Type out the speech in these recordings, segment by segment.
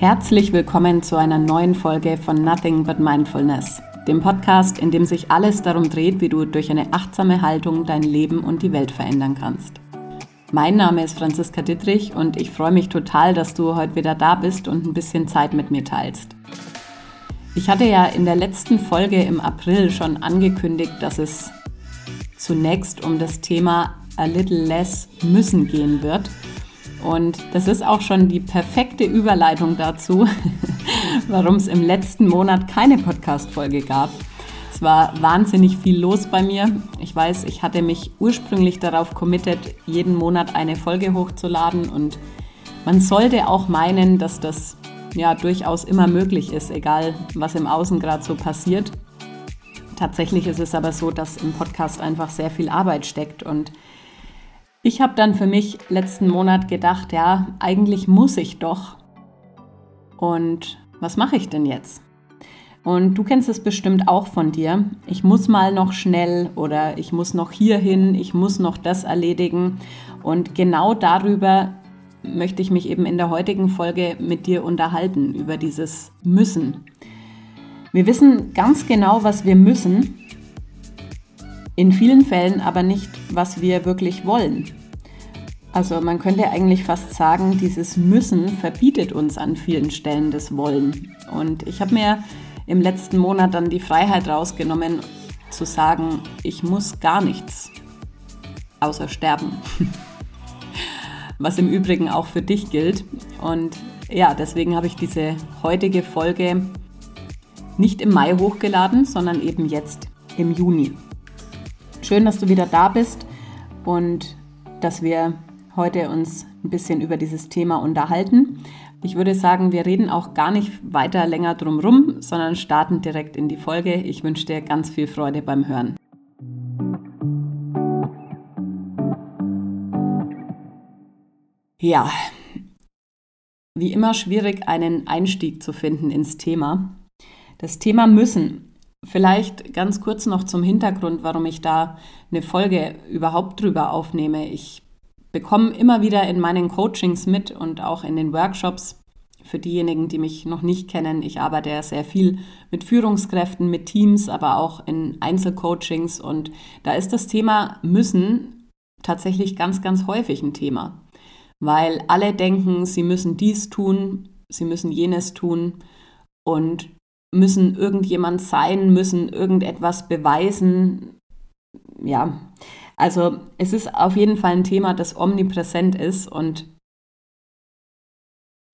Herzlich willkommen zu einer neuen Folge von Nothing But Mindfulness, dem Podcast, in dem sich alles darum dreht, wie du durch eine achtsame Haltung dein Leben und die Welt verändern kannst. Mein Name ist Franziska Dittrich und ich freue mich total, dass du heute wieder da bist und ein bisschen Zeit mit mir teilst. Ich hatte ja in der letzten Folge im April schon angekündigt, dass es zunächst um das Thema A Little Less müssen gehen wird und das ist auch schon die perfekte Überleitung dazu, warum es im letzten Monat keine Podcast-Folge gab. Es war wahnsinnig viel los bei mir. Ich weiß, ich hatte mich ursprünglich darauf committed, jeden Monat eine Folge hochzuladen und man sollte auch meinen, dass das ja durchaus immer möglich ist, egal was im Außen gerade so passiert. Tatsächlich ist es aber so, dass im Podcast einfach sehr viel Arbeit steckt und ich habe dann für mich letzten Monat gedacht, ja, eigentlich muss ich doch. Und was mache ich denn jetzt? Und du kennst es bestimmt auch von dir. Ich muss mal noch schnell oder ich muss noch hier hin, ich muss noch das erledigen. Und genau darüber möchte ich mich eben in der heutigen Folge mit dir unterhalten, über dieses Müssen. Wir wissen ganz genau, was wir müssen, in vielen Fällen aber nicht, was wir wirklich wollen. Also man könnte eigentlich fast sagen, dieses Müssen verbietet uns an vielen Stellen das Wollen. Und ich habe mir im letzten Monat dann die Freiheit rausgenommen zu sagen, ich muss gar nichts außer sterben. Was im Übrigen auch für dich gilt. Und ja, deswegen habe ich diese heutige Folge nicht im Mai hochgeladen, sondern eben jetzt im Juni. Schön, dass du wieder da bist und dass wir heute uns ein bisschen über dieses Thema unterhalten. Ich würde sagen, wir reden auch gar nicht weiter länger drum rum, sondern starten direkt in die Folge. Ich wünsche dir ganz viel Freude beim Hören. Ja, wie immer schwierig, einen Einstieg zu finden ins Thema. Das Thema müssen Vielleicht ganz kurz noch zum Hintergrund, warum ich da eine Folge überhaupt drüber aufnehme. Ich bekomme immer wieder in meinen Coachings mit und auch in den Workshops für diejenigen, die mich noch nicht kennen. Ich arbeite ja sehr viel mit Führungskräften, mit Teams, aber auch in Einzelcoachings und da ist das Thema müssen tatsächlich ganz, ganz häufig ein Thema, weil alle denken, sie müssen dies tun, sie müssen jenes tun und müssen irgendjemand sein, müssen irgendetwas beweisen. Ja, also es ist auf jeden Fall ein Thema, das omnipräsent ist und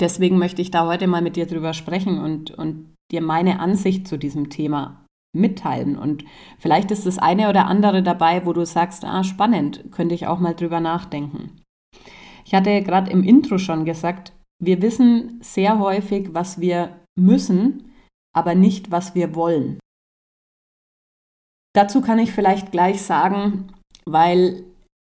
deswegen möchte ich da heute mal mit dir drüber sprechen und, und dir meine Ansicht zu diesem Thema mitteilen. Und vielleicht ist das eine oder andere dabei, wo du sagst, ah, spannend, könnte ich auch mal drüber nachdenken. Ich hatte gerade im Intro schon gesagt, wir wissen sehr häufig, was wir müssen, aber nicht, was wir wollen. Dazu kann ich vielleicht gleich sagen, weil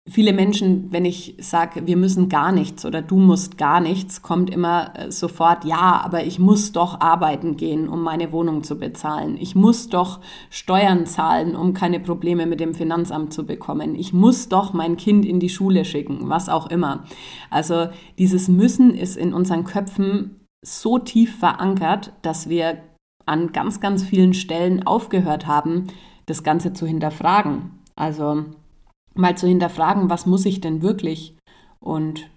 viele Menschen, wenn ich sage, wir müssen gar nichts oder du musst gar nichts, kommt immer äh, sofort, ja, aber ich muss doch arbeiten gehen, um meine Wohnung zu bezahlen. Ich muss doch Steuern zahlen, um keine Probleme mit dem Finanzamt zu bekommen. Ich muss doch mein Kind in die Schule schicken, was auch immer. Also dieses Müssen ist in unseren Köpfen so tief verankert, dass wir an ganz, ganz vielen Stellen aufgehört haben, das Ganze zu hinterfragen. Also mal zu hinterfragen, was muss ich denn wirklich und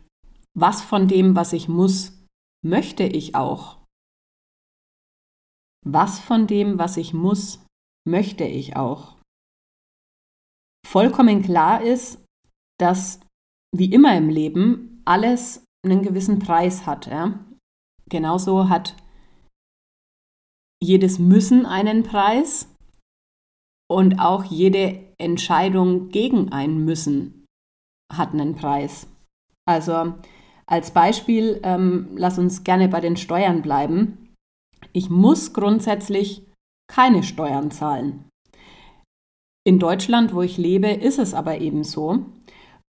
was von dem, was ich muss, möchte ich auch. Was von dem, was ich muss, möchte ich auch. Vollkommen klar ist, dass wie immer im Leben alles einen gewissen Preis hat. Ja? Genauso hat jedes Müssen einen Preis und auch jede Entscheidung gegen ein Müssen hat einen Preis. Also als Beispiel, ähm, lass uns gerne bei den Steuern bleiben. Ich muss grundsätzlich keine Steuern zahlen. In Deutschland, wo ich lebe, ist es aber eben so.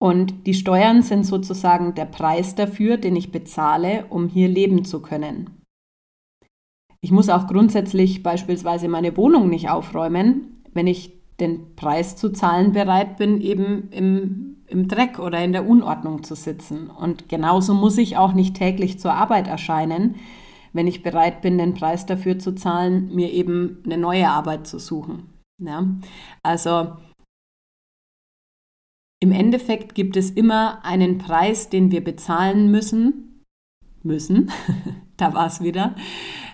Und die Steuern sind sozusagen der Preis dafür, den ich bezahle, um hier leben zu können. Ich muss auch grundsätzlich beispielsweise meine Wohnung nicht aufräumen, wenn ich den Preis zu zahlen bereit bin, eben im, im Dreck oder in der Unordnung zu sitzen. Und genauso muss ich auch nicht täglich zur Arbeit erscheinen, wenn ich bereit bin, den Preis dafür zu zahlen, mir eben eine neue Arbeit zu suchen. Ja? Also im Endeffekt gibt es immer einen Preis, den wir bezahlen müssen, müssen, da war es wieder,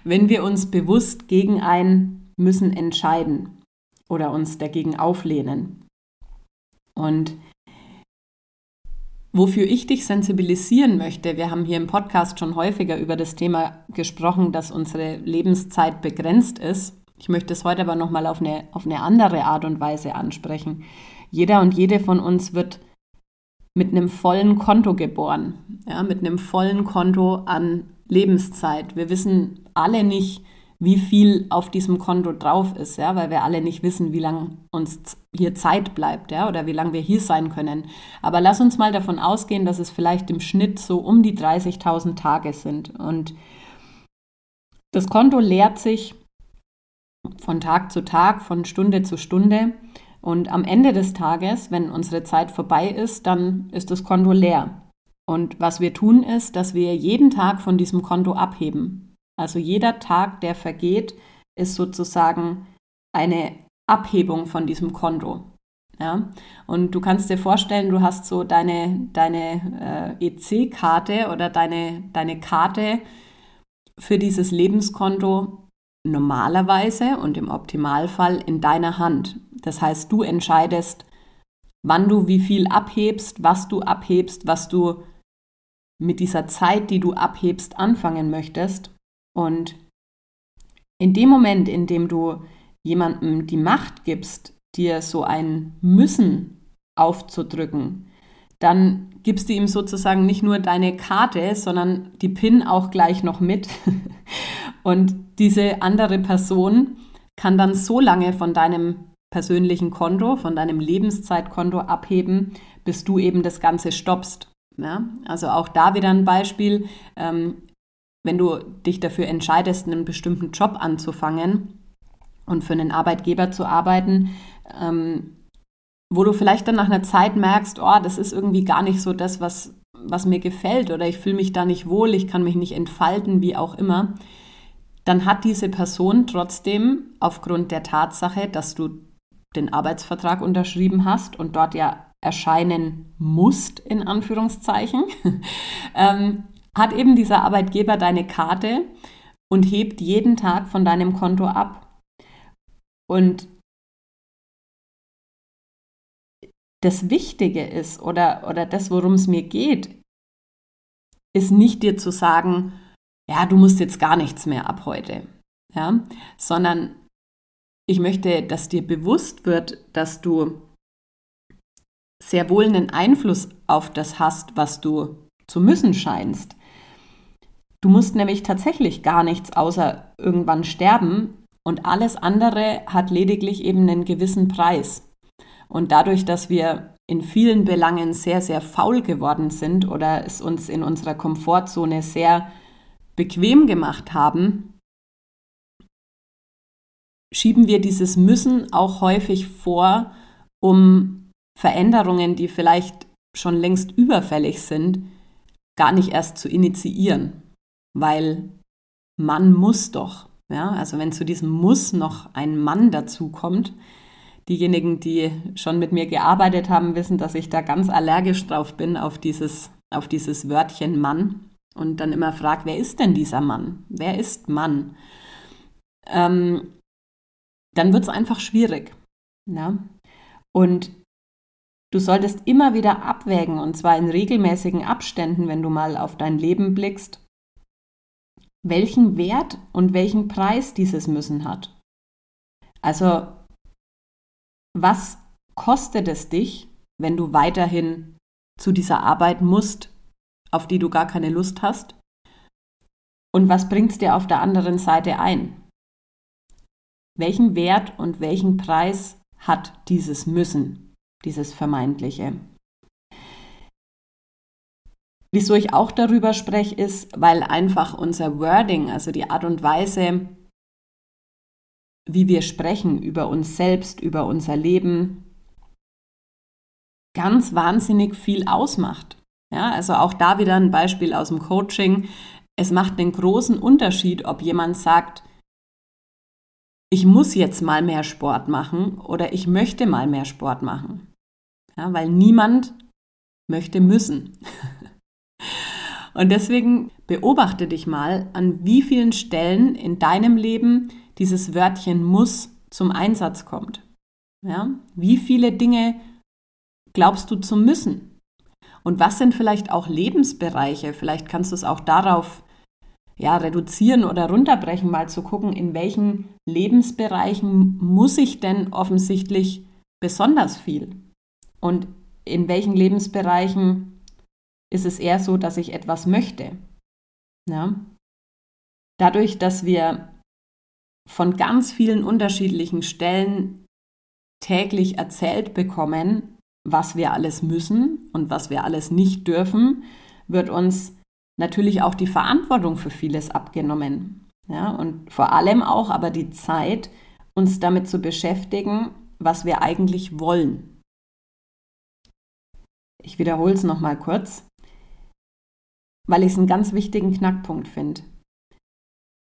wenn wir uns bewusst gegen ein Müssen entscheiden oder uns dagegen auflehnen. Und wofür ich dich sensibilisieren möchte, wir haben hier im Podcast schon häufiger über das Thema gesprochen, dass unsere Lebenszeit begrenzt ist. Ich möchte es heute aber nochmal auf eine, auf eine andere Art und Weise ansprechen. Jeder und jede von uns wird mit einem vollen Konto geboren, ja, mit einem vollen Konto an Lebenszeit. Wir wissen alle nicht, wie viel auf diesem Konto drauf ist, ja, weil wir alle nicht wissen, wie lange uns hier Zeit bleibt, ja, oder wie lange wir hier sein können. Aber lass uns mal davon ausgehen, dass es vielleicht im Schnitt so um die 30.000 Tage sind. Und das Konto leert sich von Tag zu Tag, von Stunde zu Stunde. Und am Ende des Tages, wenn unsere Zeit vorbei ist, dann ist das Konto leer. Und was wir tun ist, dass wir jeden Tag von diesem Konto abheben. Also jeder Tag, der vergeht, ist sozusagen eine Abhebung von diesem Konto. Ja? Und du kannst dir vorstellen, du hast so deine, deine äh, EC-Karte oder deine, deine Karte für dieses Lebenskonto normalerweise und im Optimalfall in deiner Hand. Das heißt, du entscheidest, wann du wie viel abhebst, was du abhebst, was du mit dieser Zeit, die du abhebst, anfangen möchtest. Und in dem Moment, in dem du jemandem die Macht gibst, dir so ein Müssen aufzudrücken, dann gibst du ihm sozusagen nicht nur deine Karte, sondern die PIN auch gleich noch mit. Und diese andere Person kann dann so lange von deinem persönlichen Konto, von deinem Lebenszeitkonto abheben, bis du eben das Ganze stoppst. Ja? Also auch da wieder ein Beispiel, ähm, wenn du dich dafür entscheidest, einen bestimmten Job anzufangen und für einen Arbeitgeber zu arbeiten, ähm, wo du vielleicht dann nach einer Zeit merkst, oh, das ist irgendwie gar nicht so das, was, was mir gefällt oder ich fühle mich da nicht wohl, ich kann mich nicht entfalten, wie auch immer, dann hat diese Person trotzdem aufgrund der Tatsache, dass du den Arbeitsvertrag unterschrieben hast und dort ja erscheinen musst, in Anführungszeichen, ähm, hat eben dieser Arbeitgeber deine Karte und hebt jeden Tag von deinem Konto ab. Und das Wichtige ist oder, oder das, worum es mir geht, ist nicht dir zu sagen, ja, du musst jetzt gar nichts mehr ab heute, ja, sondern ich möchte, dass dir bewusst wird, dass du sehr wohl einen Einfluss auf das hast, was du zu müssen scheinst. Du musst nämlich tatsächlich gar nichts außer irgendwann sterben und alles andere hat lediglich eben einen gewissen Preis. Und dadurch, dass wir in vielen Belangen sehr, sehr faul geworden sind oder es uns in unserer Komfortzone sehr bequem gemacht haben, schieben wir dieses Müssen auch häufig vor, um Veränderungen, die vielleicht schon längst überfällig sind, gar nicht erst zu initiieren, weil man muss doch. Ja, also wenn zu diesem Muss noch ein Mann dazukommt, diejenigen, die schon mit mir gearbeitet haben, wissen, dass ich da ganz allergisch drauf bin auf dieses, auf dieses Wörtchen Mann und dann immer frage, wer ist denn dieser Mann? Wer ist Mann? Ähm, dann wird es einfach schwierig. Ja? Und du solltest immer wieder abwägen, und zwar in regelmäßigen Abständen, wenn du mal auf dein Leben blickst, welchen Wert und welchen Preis dieses Müssen hat. Also, was kostet es dich, wenn du weiterhin zu dieser Arbeit musst, auf die du gar keine Lust hast? Und was bringt es dir auf der anderen Seite ein? welchen Wert und welchen Preis hat dieses Müssen, dieses Vermeintliche. Wieso ich auch darüber spreche, ist, weil einfach unser Wording, also die Art und Weise, wie wir sprechen über uns selbst, über unser Leben, ganz wahnsinnig viel ausmacht. Ja, also auch da wieder ein Beispiel aus dem Coaching. es macht einen großen Unterschied, ob jemand sagt, ich muss jetzt mal mehr Sport machen oder ich möchte mal mehr Sport machen. Ja, weil niemand möchte müssen. Und deswegen beobachte dich mal, an wie vielen Stellen in deinem Leben dieses Wörtchen muss zum Einsatz kommt. Ja? Wie viele Dinge glaubst du zu müssen? Und was sind vielleicht auch Lebensbereiche? Vielleicht kannst du es auch darauf ja, reduzieren oder runterbrechen, mal zu gucken, in welchen Lebensbereichen muss ich denn offensichtlich besonders viel? Und in welchen Lebensbereichen ist es eher so, dass ich etwas möchte? Ja? Dadurch, dass wir von ganz vielen unterschiedlichen Stellen täglich erzählt bekommen, was wir alles müssen und was wir alles nicht dürfen, wird uns natürlich auch die Verantwortung für vieles abgenommen. Ja, und vor allem auch aber die Zeit, uns damit zu beschäftigen, was wir eigentlich wollen. Ich wiederhole es nochmal kurz, weil ich es einen ganz wichtigen Knackpunkt finde.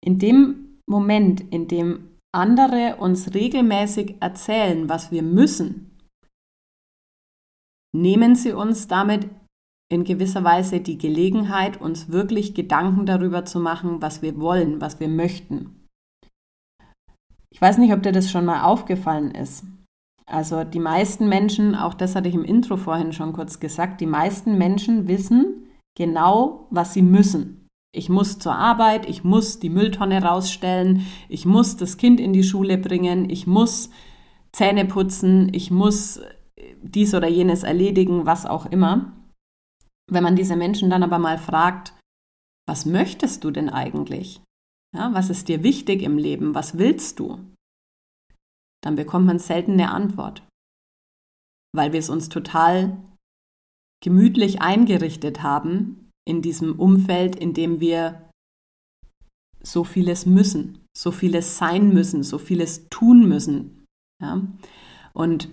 In dem Moment, in dem andere uns regelmäßig erzählen, was wir müssen, nehmen sie uns damit in gewisser Weise die Gelegenheit, uns wirklich Gedanken darüber zu machen, was wir wollen, was wir möchten. Ich weiß nicht, ob dir das schon mal aufgefallen ist. Also die meisten Menschen, auch das hatte ich im Intro vorhin schon kurz gesagt, die meisten Menschen wissen genau, was sie müssen. Ich muss zur Arbeit, ich muss die Mülltonne rausstellen, ich muss das Kind in die Schule bringen, ich muss Zähne putzen, ich muss dies oder jenes erledigen, was auch immer. Wenn man diese Menschen dann aber mal fragt, was möchtest du denn eigentlich? Ja, was ist dir wichtig im Leben? Was willst du? Dann bekommt man selten eine Antwort, weil wir es uns total gemütlich eingerichtet haben in diesem Umfeld, in dem wir so vieles müssen, so vieles sein müssen, so vieles tun müssen. Ja? Und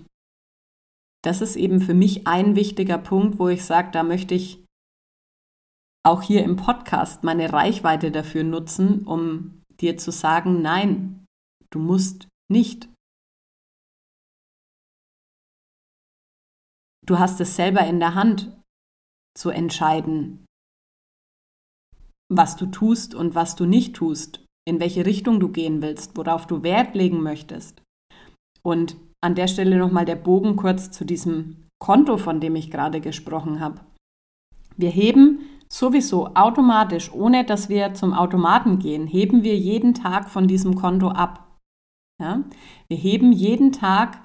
das ist eben für mich ein wichtiger Punkt, wo ich sage, da möchte ich auch hier im Podcast meine Reichweite dafür nutzen, um dir zu sagen, nein, du musst nicht. Du hast es selber in der Hand zu entscheiden, was du tust und was du nicht tust, in welche Richtung du gehen willst, worauf du Wert legen möchtest. Und an der Stelle nochmal der Bogen kurz zu diesem Konto, von dem ich gerade gesprochen habe. Wir heben sowieso automatisch, ohne dass wir zum Automaten gehen, heben wir jeden Tag von diesem Konto ab. Ja? Wir heben jeden Tag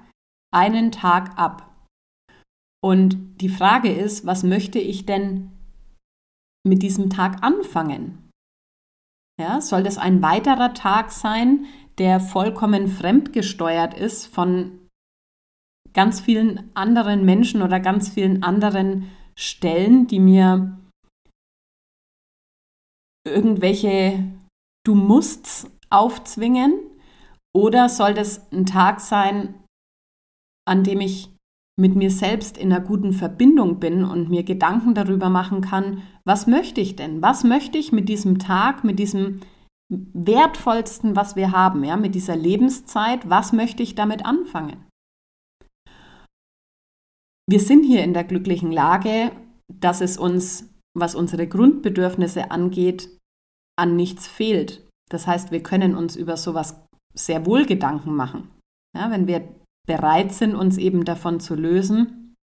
einen Tag ab. Und die Frage ist, was möchte ich denn mit diesem Tag anfangen? Ja, soll das ein weiterer Tag sein, der vollkommen fremdgesteuert ist von ganz vielen anderen Menschen oder ganz vielen anderen Stellen, die mir irgendwelche Du musst aufzwingen? Oder soll das ein Tag sein, an dem ich mit mir selbst in einer guten Verbindung bin und mir Gedanken darüber machen kann, was möchte ich denn? Was möchte ich mit diesem Tag, mit diesem wertvollsten, was wir haben, ja, mit dieser Lebenszeit, was möchte ich damit anfangen? Wir sind hier in der glücklichen Lage, dass es uns, was unsere Grundbedürfnisse angeht, an nichts fehlt. Das heißt, wir können uns über sowas sehr wohl Gedanken machen. Ja, wenn wir bereit sind, uns eben davon zu lösen,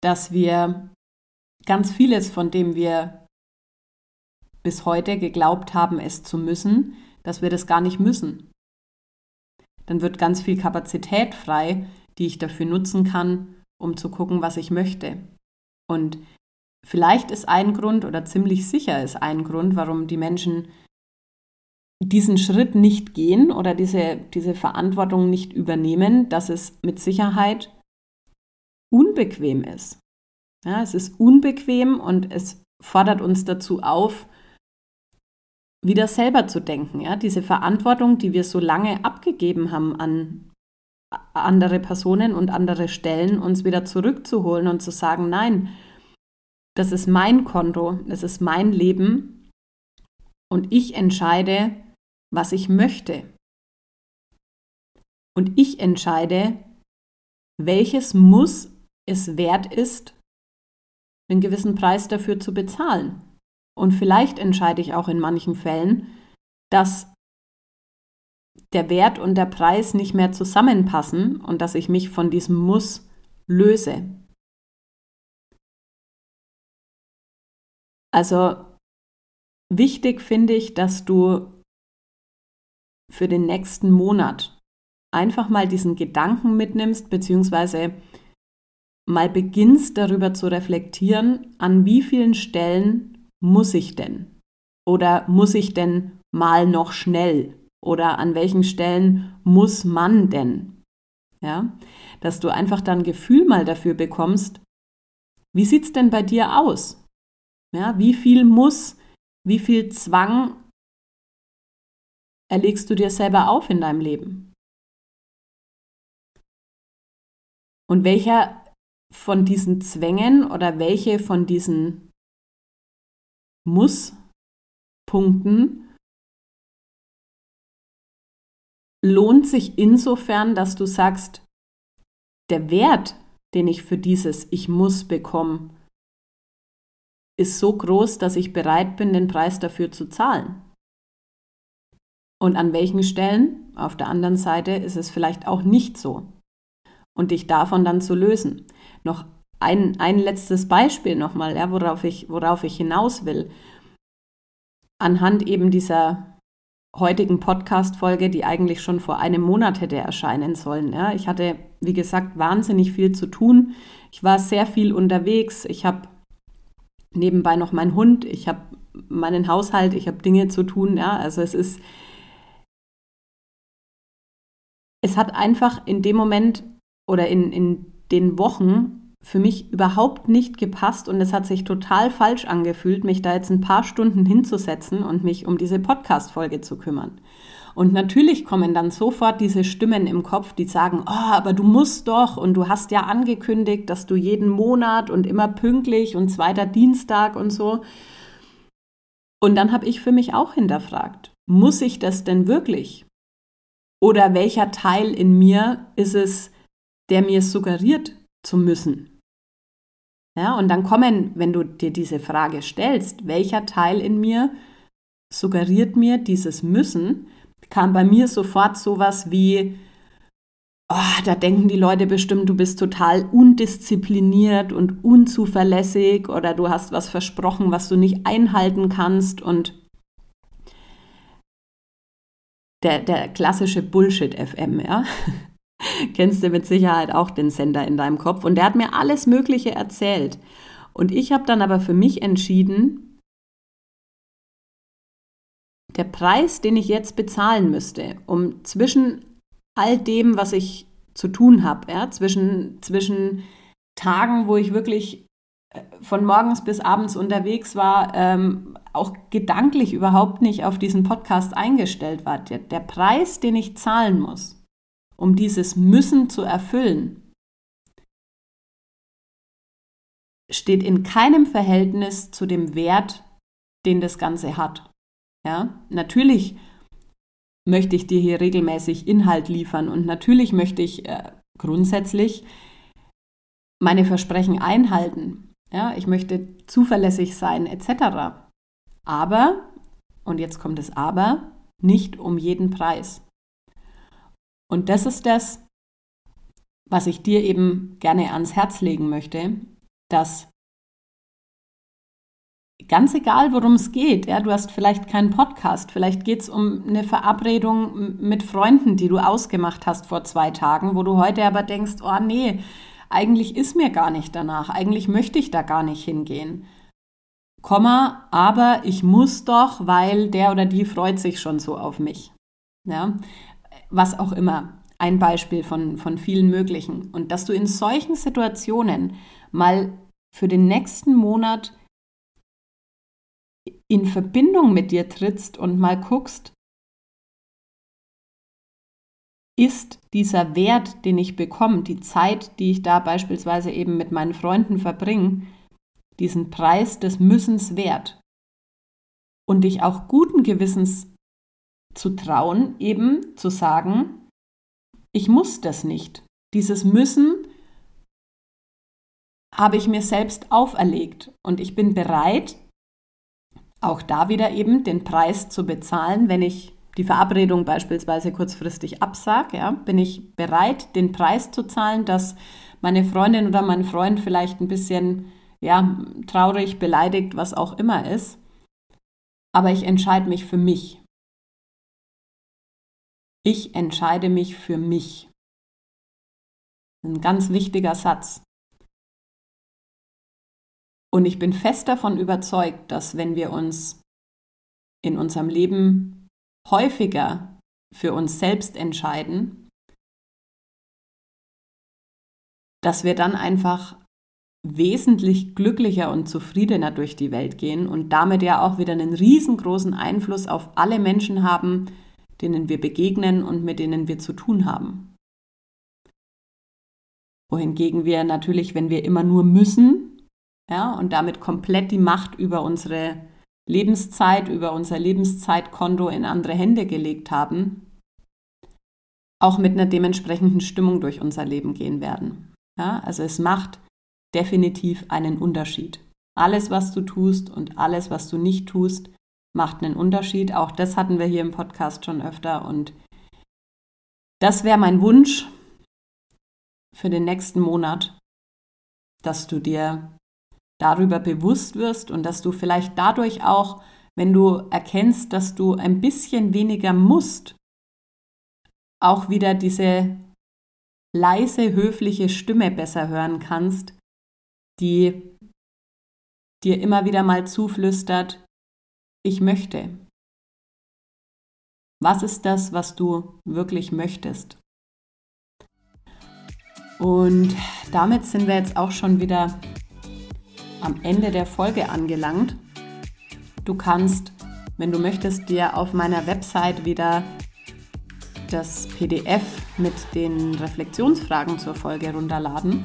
dass wir ganz vieles, von dem wir bis heute geglaubt haben, es zu müssen, dass wir das gar nicht müssen. Dann wird ganz viel Kapazität frei, die ich dafür nutzen kann, um zu gucken, was ich möchte. Und vielleicht ist ein Grund oder ziemlich sicher ist ein Grund, warum die Menschen diesen Schritt nicht gehen oder diese, diese Verantwortung nicht übernehmen, dass es mit Sicherheit unbequem ist. Ja, es ist unbequem und es fordert uns dazu auf, wieder selber zu denken. Ja? Diese Verantwortung, die wir so lange abgegeben haben an andere Personen und andere Stellen, uns wieder zurückzuholen und zu sagen, nein, das ist mein Konto, das ist mein Leben Und ich entscheide, was ich möchte. Und ich entscheide, welches Muss es wert ist, einen gewissen Preis dafür zu bezahlen. Und vielleicht entscheide ich auch in manchen Fällen, dass der Wert und der Preis nicht mehr zusammenpassen und dass ich mich von diesem Muss löse. Also wichtig finde ich, dass du für den nächsten Monat einfach mal diesen Gedanken mitnimmst, beziehungsweise mal beginnst darüber zu reflektieren, an wie vielen Stellen muss ich denn? Oder muss ich denn mal noch schnell? Oder an welchen Stellen muss man denn? Ja, dass du einfach dann Gefühl mal dafür bekommst, wie sieht es denn bei dir aus? Ja, wie viel muss, wie viel Zwang erlegst du dir selber auf in deinem Leben? Und welcher von diesen Zwängen oder welche von diesen Muss-Punkten lohnt sich insofern, dass du sagst, der Wert, den ich für dieses Ich muss bekomme, ist so groß, dass ich bereit bin, den Preis dafür zu zahlen. Und an welchen Stellen auf der anderen Seite ist es vielleicht auch nicht so. Und dich davon dann zu lösen. Noch ein, ein letztes Beispiel nochmal, ja, worauf, ich, worauf ich hinaus will. Anhand eben dieser heutigen Podcast-Folge, die eigentlich schon vor einem Monat hätte erscheinen sollen. Ja. Ich hatte, wie gesagt, wahnsinnig viel zu tun. Ich war sehr viel unterwegs. Ich habe nebenbei noch meinen Hund, ich habe meinen Haushalt, ich habe Dinge zu tun. Ja. Also es ist, es hat einfach in dem Moment oder in, in den Wochen für mich überhaupt nicht gepasst und es hat sich total falsch angefühlt, mich da jetzt ein paar Stunden hinzusetzen und mich um diese Podcast-Folge zu kümmern. Und natürlich kommen dann sofort diese Stimmen im Kopf, die sagen, oh, aber du musst doch und du hast ja angekündigt, dass du jeden Monat und immer pünktlich und zweiter Dienstag und so. Und dann habe ich für mich auch hinterfragt, muss ich das denn wirklich? Oder welcher Teil in mir ist es, der mir suggeriert zu müssen? Ja, und dann kommen, wenn du dir diese Frage stellst, welcher Teil in mir suggeriert mir dieses Müssen, kam bei mir sofort sowas wie, oh, da denken die Leute bestimmt, du bist total undiszipliniert und unzuverlässig oder du hast was versprochen, was du nicht einhalten kannst und der, der klassische Bullshit-FM, ja. Kennst du mit Sicherheit auch den Sender in deinem Kopf. Und der hat mir alles Mögliche erzählt. Und ich habe dann aber für mich entschieden, der Preis, den ich jetzt bezahlen müsste, um zwischen all dem, was ich zu tun habe, ja, zwischen, zwischen Tagen, wo ich wirklich von morgens bis abends unterwegs war, ähm, auch gedanklich überhaupt nicht auf diesen Podcast eingestellt war. Der, der Preis, den ich zahlen muss, um dieses Müssen zu erfüllen, steht in keinem Verhältnis zu dem Wert, den das Ganze hat. Ja, natürlich möchte ich dir hier regelmäßig Inhalt liefern und natürlich möchte ich äh, grundsätzlich meine Versprechen einhalten. Ja, ich möchte zuverlässig sein etc. Aber, und jetzt kommt das Aber, nicht um jeden Preis. Und das ist das, was ich dir eben gerne ans Herz legen möchte, dass ganz egal, worum es geht, ja, du hast vielleicht keinen Podcast, vielleicht geht es um eine Verabredung mit Freunden, die du ausgemacht hast vor zwei Tagen, wo du heute aber denkst, oh nee, eigentlich ist mir gar nicht danach, eigentlich möchte ich da gar nicht hingehen. Komma, aber ich muss doch, weil der oder die freut sich schon so auf mich. Ja, was auch immer. Ein Beispiel von, von vielen möglichen. Und dass du in solchen Situationen mal für den nächsten Monat in Verbindung mit dir trittst und mal guckst, ist dieser Wert, den ich bekomme, die Zeit, die ich da beispielsweise eben mit meinen Freunden verbringe, diesen Preis des Müssens wert? und dich auch guten Gewissens zu trauen, eben zu sagen, ich muss das nicht. Dieses Müssen habe ich mir selbst auferlegt und ich bin bereit, auch da wieder eben den Preis zu bezahlen, wenn ich die Verabredung beispielsweise kurzfristig absage, ja, bin ich bereit, den Preis zu zahlen, dass meine Freundin oder mein Freund vielleicht ein bisschen ja, traurig, beleidigt, was auch immer ist. Aber ich entscheide mich für mich. Ich entscheide mich für mich. Ein ganz wichtiger Satz. Und ich bin fest davon überzeugt, dass wenn wir uns in unserem Leben häufiger für uns selbst entscheiden, dass wir dann einfach wesentlich glücklicher und zufriedener durch die Welt gehen und damit ja auch wieder einen riesengroßen Einfluss auf alle Menschen haben, denen wir begegnen und mit denen wir zu tun haben. Wohingegen wir natürlich, wenn wir immer nur müssen, ja, und damit komplett die Macht über unsere Lebenszeit, über unser Lebenszeitkonto in andere Hände gelegt haben, auch mit einer dementsprechenden Stimmung durch unser Leben gehen werden. Ja, also es macht definitiv einen Unterschied. Alles, was du tust und alles, was du nicht tust, macht einen Unterschied. Auch das hatten wir hier im Podcast schon öfter. Und das wäre mein Wunsch für den nächsten Monat, dass du dir darüber bewusst wirst und dass du vielleicht dadurch auch, wenn du erkennst, dass du ein bisschen weniger musst, auch wieder diese leise, höfliche Stimme besser hören kannst, die dir immer wieder mal zuflüstert, ich möchte. Was ist das, was du wirklich möchtest? Und damit sind wir jetzt auch schon wieder am Ende der Folge angelangt. Du kannst, wenn du möchtest, dir auf meiner Website wieder das PDF mit den Reflexionsfragen zur Folge runterladen.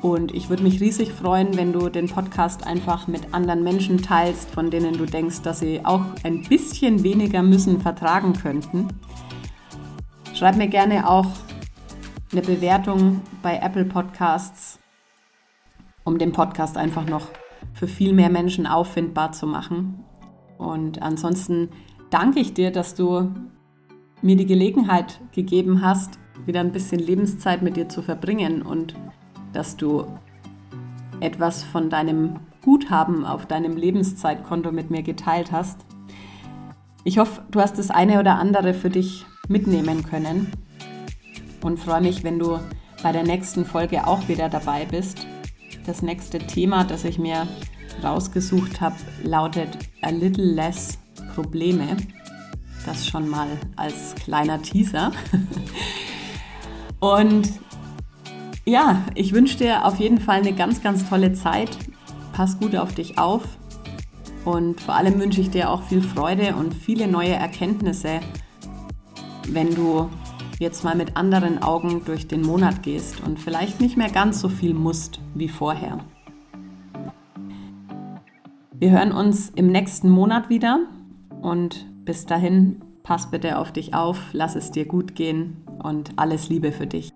Und ich würde mich riesig freuen, wenn du den Podcast einfach mit anderen Menschen teilst, von denen du denkst, dass sie auch ein bisschen weniger müssen vertragen könnten. Schreib mir gerne auch eine Bewertung bei Apple Podcasts, um den Podcast einfach noch für viel mehr Menschen auffindbar zu machen. Und ansonsten danke ich dir, dass du mir die Gelegenheit gegeben hast, wieder ein bisschen Lebenszeit mit dir zu verbringen und dass du etwas von deinem Guthaben auf deinem Lebenszeitkonto mit mir geteilt hast. Ich hoffe, du hast das eine oder andere für dich mitnehmen können und freue mich, wenn du bei der nächsten Folge auch wieder dabei bist. Das nächste Thema, das ich mir rausgesucht habe, lautet A Little Less Probleme. Das schon mal als kleiner Teaser. Und ja, ich wünsche dir auf jeden Fall eine ganz, ganz tolle Zeit. Pass gut auf dich auf. Und vor allem wünsche ich dir auch viel Freude und viele neue Erkenntnisse, wenn du jetzt mal mit anderen Augen durch den Monat gehst und vielleicht nicht mehr ganz so viel musst wie vorher. Wir hören uns im nächsten Monat wieder und bis dahin pass bitte auf dich auf, lass es dir gut gehen und alles Liebe für dich.